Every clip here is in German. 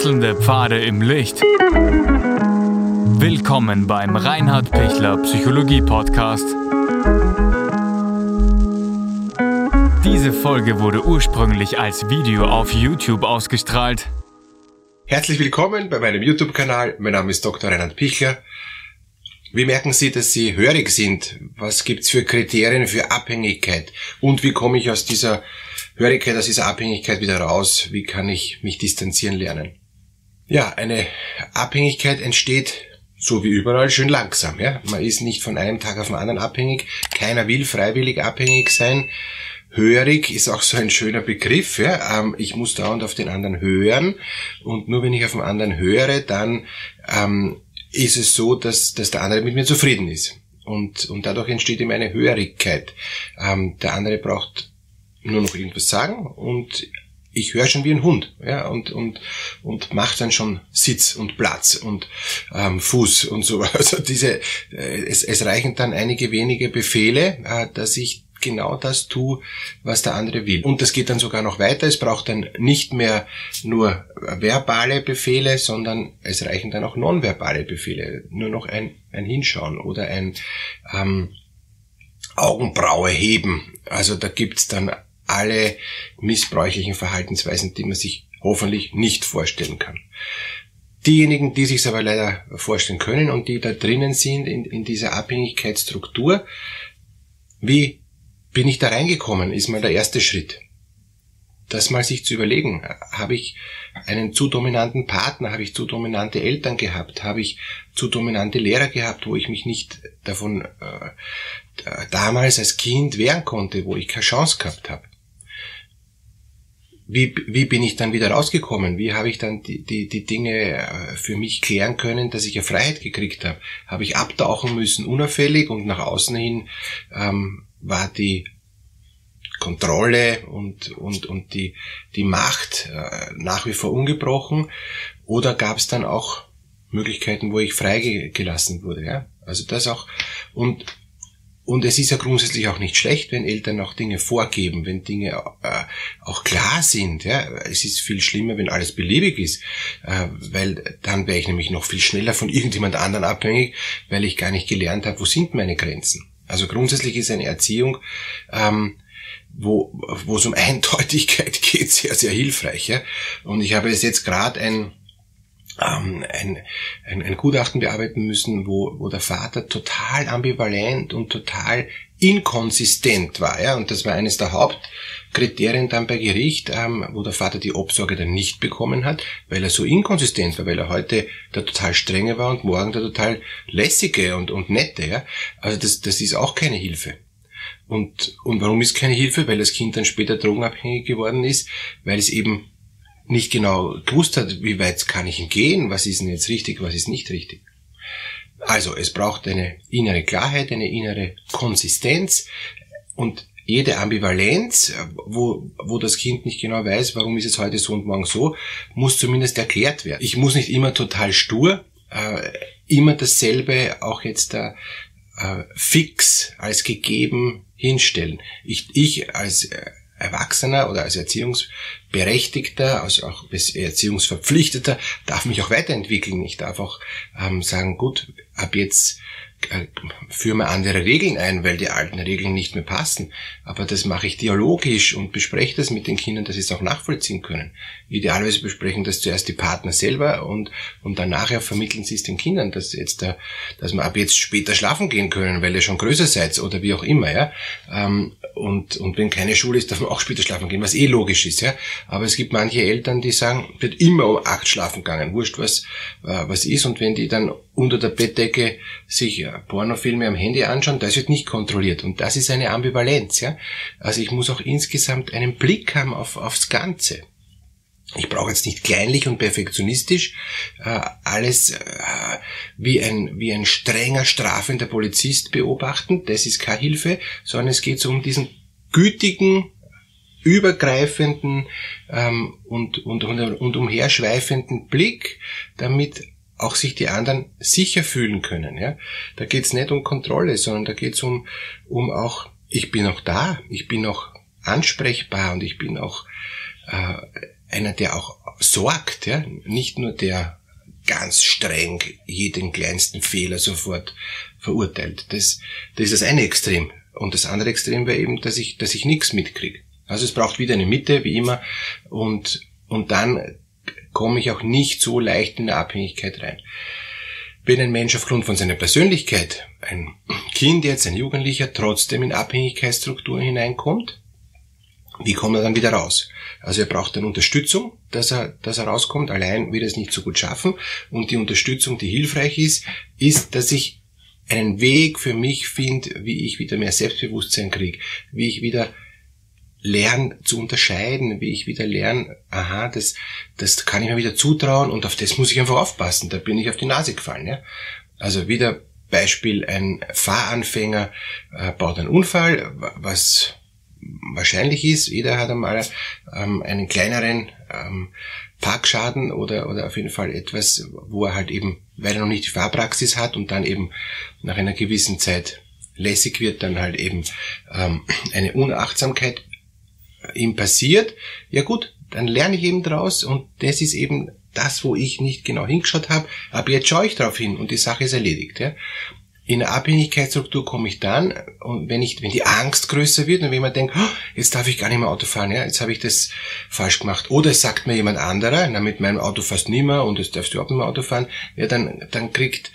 Wechselnde Pfade im Licht. Willkommen beim Reinhard Pichler Psychologie Podcast. Diese Folge wurde ursprünglich als Video auf YouTube ausgestrahlt. Herzlich willkommen bei meinem YouTube-Kanal. Mein Name ist Dr. Reinhard Pichler. Wie merken Sie, dass Sie hörig sind? Was gibt's für Kriterien für Abhängigkeit? Und wie komme ich aus dieser Hörigkeit, aus dieser Abhängigkeit wieder raus? Wie kann ich mich distanzieren lernen? Ja, eine Abhängigkeit entsteht so wie überall schön langsam. Ja? Man ist nicht von einem Tag auf den anderen abhängig. Keiner will freiwillig abhängig sein. Hörig ist auch so ein schöner Begriff. Ja? Ähm, ich muss dauernd auf den anderen hören und nur wenn ich auf den anderen höre, dann ähm, ist es so, dass, dass der andere mit mir zufrieden ist. Und, und dadurch entsteht ihm eine Hörigkeit. Ähm, der andere braucht nur noch irgendwas sagen und ich höre schon wie ein Hund, ja, und, und, und macht dann schon Sitz und Platz und ähm, Fuß und so. Also diese, äh, es, es reichen dann einige wenige Befehle, äh, dass ich genau das tue, was der andere will. Und das geht dann sogar noch weiter. Es braucht dann nicht mehr nur verbale Befehle, sondern es reichen dann auch nonverbale Befehle. Nur noch ein, ein Hinschauen oder ein ähm, Augenbraue heben. Also da gibt's dann alle missbräuchlichen Verhaltensweisen, die man sich hoffentlich nicht vorstellen kann. Diejenigen, die sich aber leider vorstellen können und die da drinnen sind in, in dieser Abhängigkeitsstruktur, wie bin ich da reingekommen, ist mal der erste Schritt. Das mal sich zu überlegen, habe ich einen zu dominanten Partner, habe ich zu dominante Eltern gehabt, habe ich zu dominante Lehrer gehabt, wo ich mich nicht davon äh, damals als Kind wehren konnte, wo ich keine Chance gehabt habe. Wie, wie bin ich dann wieder rausgekommen? Wie habe ich dann die, die, die Dinge äh, für mich klären können, dass ich eine Freiheit gekriegt habe? Habe ich abtauchen müssen, unauffällig und nach außen hin ähm, war die Kontrolle und, und, und die, die Macht äh, nach wie vor ungebrochen oder gab es dann auch Möglichkeiten, wo ich freigelassen wurde. Ja? Also das auch und und es ist ja grundsätzlich auch nicht schlecht, wenn Eltern auch Dinge vorgeben, wenn Dinge äh, auch klar sind. Ja? Es ist viel schlimmer, wenn alles beliebig ist, äh, weil dann wäre ich nämlich noch viel schneller von irgendjemand anderen abhängig, weil ich gar nicht gelernt habe, wo sind meine Grenzen. Also grundsätzlich ist eine Erziehung, ähm, wo, wo es um Eindeutigkeit geht, sehr, sehr hilfreich. Ja? Und ich habe jetzt gerade ein, ähm, ein, ein, ein Gutachten bearbeiten müssen, wo, wo der Vater total ambivalent und total inkonsistent war. Ja? Und das war eines der Hauptkriterien dann bei Gericht, ähm, wo der Vater die Obsorge dann nicht bekommen hat, weil er so inkonsistent war, weil er heute der total strenge war und morgen der total lässige und, und nette. Ja? Also das, das ist auch keine Hilfe. Und, und warum ist keine Hilfe? Weil das Kind dann später drogenabhängig geworden ist, weil es eben nicht genau gewusst hat, wie weit kann ich gehen, was ist denn jetzt richtig, was ist nicht richtig. Also es braucht eine innere Klarheit, eine innere Konsistenz und jede Ambivalenz, wo, wo das Kind nicht genau weiß, warum ist es heute so und morgen so, muss zumindest erklärt werden. Ich muss nicht immer total stur, äh, immer dasselbe auch jetzt da äh, fix als gegeben hinstellen. Ich, ich als äh, Erwachsener oder als Erziehungsberechtigter, also auch als Erziehungsverpflichteter, darf mich auch weiterentwickeln. Ich darf auch ähm, sagen, gut, ab jetzt äh, führen wir andere Regeln ein, weil die alten Regeln nicht mehr passen. Aber das mache ich dialogisch und bespreche das mit den Kindern, dass sie es auch nachvollziehen können. Idealerweise besprechen das zuerst die Partner selber und, und dann nachher vermitteln sie es den Kindern, dass jetzt da, dass wir ab jetzt später schlafen gehen können, weil ihr schon größer seid oder wie auch immer, ja. Ähm, und, und wenn keine Schule ist, darf man auch später schlafen gehen, was eh logisch ist, ja. Aber es gibt manche Eltern, die sagen, wird immer um acht schlafen gegangen, wurscht was, äh, was ist. Und wenn die dann unter der Bettdecke sich Pornofilme am Handy anschauen, das wird nicht kontrolliert. Und das ist eine Ambivalenz, ja. Also ich muss auch insgesamt einen Blick haben auf, aufs Ganze. Ich brauche jetzt nicht kleinlich und perfektionistisch äh, alles äh, wie, ein, wie ein strenger, strafender Polizist beobachten. Das ist keine Hilfe, sondern es geht so um diesen gütigen, übergreifenden ähm, und, und, und, und umherschweifenden Blick, damit auch sich die anderen sicher fühlen können. Ja? Da geht's nicht um Kontrolle, sondern da geht's um, um auch, ich bin auch da, ich bin auch ansprechbar und ich bin auch äh, einer, der auch sorgt, ja, nicht nur der ganz streng jeden kleinsten Fehler sofort verurteilt. Das, das ist das eine Extrem. Und das andere Extrem wäre eben, dass ich, dass ich nichts mitkriege. Also es braucht wieder eine Mitte, wie immer, und, und dann komme ich auch nicht so leicht in eine Abhängigkeit rein. Wenn ein Mensch aufgrund von seiner Persönlichkeit, ein Kind jetzt, ein Jugendlicher, trotzdem in Abhängigkeitsstrukturen hineinkommt, wie kommt er dann wieder raus? Also er braucht dann Unterstützung, dass er, dass er rauskommt. Allein wird er es nicht so gut schaffen. Und die Unterstützung, die hilfreich ist, ist, dass ich einen Weg für mich finde, wie ich wieder mehr Selbstbewusstsein kriege, wie ich wieder lerne zu unterscheiden, wie ich wieder lerne, aha, das, das kann ich mir wieder zutrauen und auf das muss ich einfach aufpassen. Da bin ich auf die Nase gefallen. Ja? Also wieder Beispiel, ein Fahranfänger äh, baut einen Unfall, was wahrscheinlich ist, jeder hat einmal ähm, einen kleineren ähm, Parkschaden oder, oder auf jeden Fall etwas, wo er halt eben, weil er noch nicht die Fahrpraxis hat und dann eben nach einer gewissen Zeit lässig wird, dann halt eben ähm, eine Unachtsamkeit ihm passiert. Ja gut, dann lerne ich eben draus und das ist eben das, wo ich nicht genau hingeschaut habe, aber jetzt schaue ich drauf hin und die Sache ist erledigt. Ja? In der Abhängigkeitsstruktur komme ich dann, und wenn ich, wenn die Angst größer wird und wenn man denkt, oh, jetzt darf ich gar nicht mehr Auto fahren, ja, jetzt habe ich das falsch gemacht. Oder es sagt mir jemand anderer, na, mit meinem Auto fast nie mehr und jetzt darfst du überhaupt nicht mehr Auto fahren, ja, dann, dann kriegt,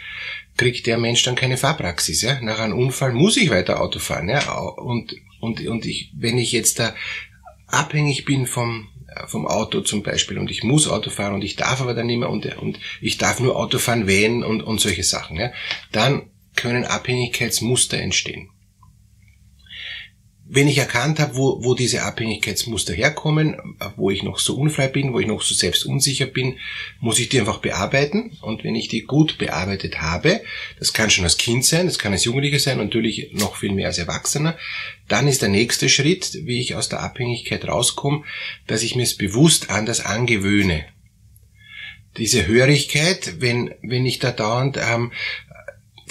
kriegt der Mensch dann keine Fahrpraxis, ja. Nach einem Unfall muss ich weiter Auto fahren, ja. Und, und, und ich, wenn ich jetzt da abhängig bin vom, vom Auto zum Beispiel und ich muss Auto fahren und ich darf aber dann nicht mehr und, und ich darf nur Auto fahren, wenn und, und solche Sachen, ja, dann können Abhängigkeitsmuster entstehen. Wenn ich erkannt habe, wo, wo diese Abhängigkeitsmuster herkommen, wo ich noch so unfrei bin, wo ich noch so selbst unsicher bin, muss ich die einfach bearbeiten. Und wenn ich die gut bearbeitet habe, das kann schon als Kind sein, das kann als Jugendlicher sein, natürlich noch viel mehr als Erwachsener, dann ist der nächste Schritt, wie ich aus der Abhängigkeit rauskomme, dass ich mir es bewusst anders angewöhne. Diese Hörigkeit, wenn, wenn ich da dauernd ähm,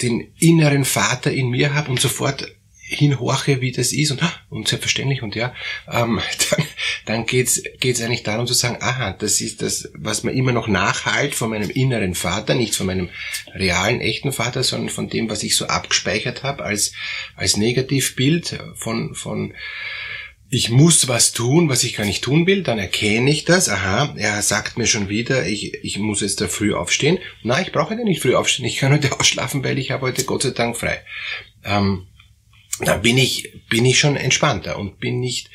den inneren Vater in mir habe und sofort hinhorche, wie das ist und, und selbstverständlich und ja, ähm, dann, dann geht's geht's eigentlich darum zu sagen, aha, das ist das, was mir immer noch nachhalt von meinem inneren Vater, nicht von meinem realen, echten Vater, sondern von dem, was ich so abgespeichert habe als, als Negativbild von, von ich muss was tun, was ich gar nicht tun will, dann erkenne ich das, aha, er sagt mir schon wieder, ich, ich muss jetzt da früh aufstehen. Na, ich brauche ja nicht früh aufstehen, ich kann heute ausschlafen, weil ich habe heute Gott sei Dank frei. Ähm, da bin ich, bin ich schon entspannter und bin nicht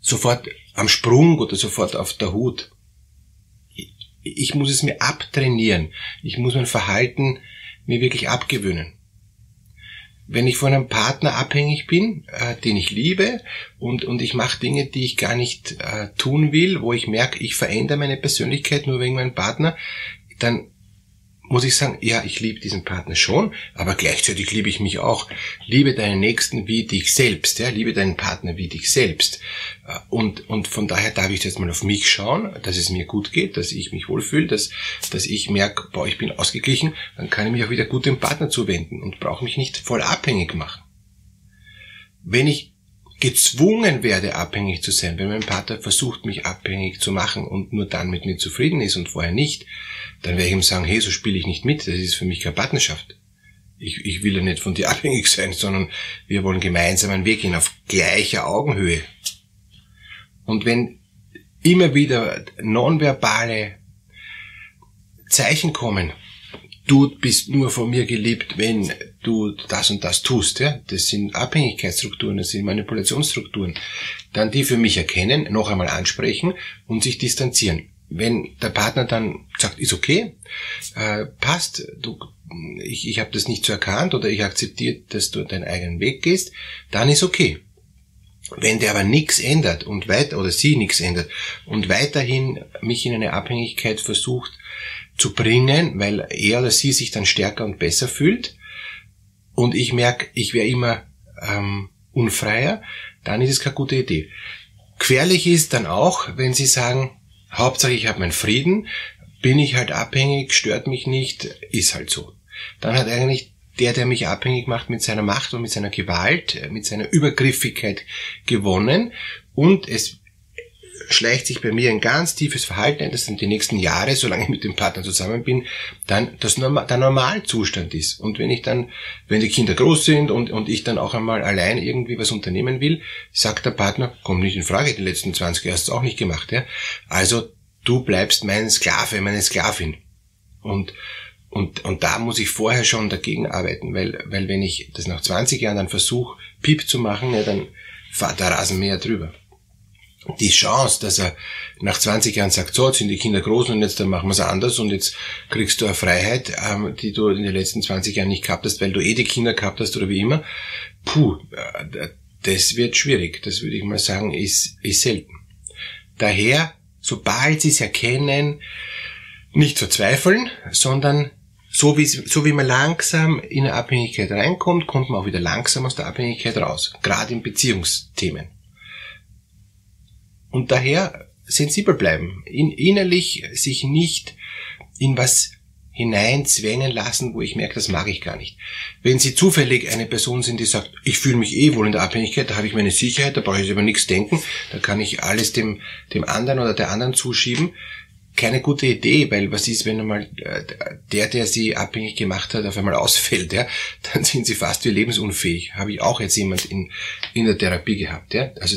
sofort am Sprung oder sofort auf der Hut. Ich, ich muss es mir abtrainieren. Ich muss mein Verhalten mir wirklich abgewöhnen wenn ich von einem Partner abhängig bin, äh, den ich liebe und, und ich mache Dinge, die ich gar nicht äh, tun will, wo ich merke, ich verändere meine Persönlichkeit nur wegen meinem Partner, dann muss ich sagen, ja, ich liebe diesen Partner schon, aber gleichzeitig liebe ich mich auch. Liebe deinen Nächsten wie dich selbst, ja, liebe deinen Partner wie dich selbst. Äh, und, und von daher darf ich jetzt mal auf mich schauen, dass es mir gut geht, dass ich mich wohlfühle, dass, dass ich merke, boah, ich bin ausgeglichen, dann kann ich mich auch wieder gut dem Partner zuwenden und brauche mich nicht voll abhängig machen. Wenn ich gezwungen werde, abhängig zu sein, wenn mein Partner versucht, mich abhängig zu machen und nur dann mit mir zufrieden ist und vorher nicht, dann werde ich ihm sagen, hey, so spiele ich nicht mit, das ist für mich keine Partnerschaft. Ich, ich will ja nicht von dir abhängig sein, sondern wir wollen gemeinsam einen Weg gehen auf gleicher Augenhöhe. Und wenn immer wieder nonverbale Zeichen kommen, du bist nur von mir geliebt, wenn du das und das tust, ja, das sind Abhängigkeitsstrukturen, das sind Manipulationsstrukturen, dann die für mich erkennen, noch einmal ansprechen und sich distanzieren. Wenn der Partner dann sagt, ist okay, äh, passt, du, ich, ich habe das nicht so erkannt oder ich akzeptiere, dass du deinen eigenen Weg gehst, dann ist okay. Wenn der aber nichts ändert und weiter oder sie nichts ändert und weiterhin mich in eine Abhängigkeit versucht zu bringen, weil er oder sie sich dann stärker und besser fühlt und ich merke, ich wäre immer ähm, unfreier, dann ist es keine gute Idee. Querlich ist dann auch, wenn sie sagen, Hauptsache ich habe meinen Frieden, bin ich halt abhängig, stört mich nicht, ist halt so. Dann hat eigentlich der, der mich abhängig macht, mit seiner Macht und mit seiner Gewalt, mit seiner Übergriffigkeit gewonnen und es schleicht sich bei mir ein ganz tiefes Verhalten ein, das dann die nächsten Jahre, solange ich mit dem Partner zusammen bin, dann das der Normalzustand ist. Und wenn ich dann, wenn die Kinder groß sind und, und ich dann auch einmal allein irgendwie was unternehmen will, sagt der Partner, kommt nicht in Frage, die letzten 20 Jahre hast du auch nicht gemacht, ja. Also, du bleibst mein Sklave, meine Sklavin. Und, und, und da muss ich vorher schon dagegen arbeiten, weil, weil wenn ich das nach 20 Jahren dann versuche, Piep zu machen, ja, dann fahrt der Rasenmäher drüber die Chance, dass er nach 20 Jahren sagt, so, jetzt sind die Kinder groß und jetzt dann machen wir es anders und jetzt kriegst du eine Freiheit, ähm, die du in den letzten 20 Jahren nicht gehabt hast, weil du eh die Kinder gehabt hast oder wie immer. Puh, äh, das wird schwierig. Das würde ich mal sagen, ist, ist selten. Daher, sobald sie es erkennen, nicht verzweifeln, sondern so wie, so wie man langsam in eine Abhängigkeit reinkommt, kommt man auch wieder langsam aus der Abhängigkeit raus. Gerade in Beziehungsthemen. Und daher sensibel bleiben, in, innerlich sich nicht in was hineinzwängen lassen, wo ich merke, das mag ich gar nicht. Wenn Sie zufällig eine Person sind, die sagt, ich fühle mich eh wohl in der Abhängigkeit, da habe ich meine Sicherheit, da brauche ich über nichts denken, da kann ich alles dem, dem anderen oder der anderen zuschieben, keine gute Idee, weil was ist, wenn einmal äh, der, der sie abhängig gemacht hat, auf einmal ausfällt, ja, dann sind sie fast wie lebensunfähig. Habe ich auch jetzt jemand in, in der Therapie gehabt, ja. Also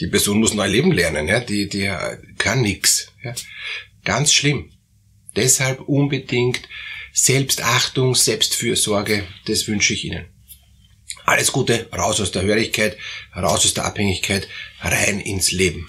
die Person muss neu leben lernen, ja, die, die kann nix. Ja. Ganz schlimm. Deshalb unbedingt Selbstachtung, Selbstfürsorge, das wünsche ich Ihnen. Alles Gute, raus aus der Hörigkeit, raus aus der Abhängigkeit, rein ins Leben.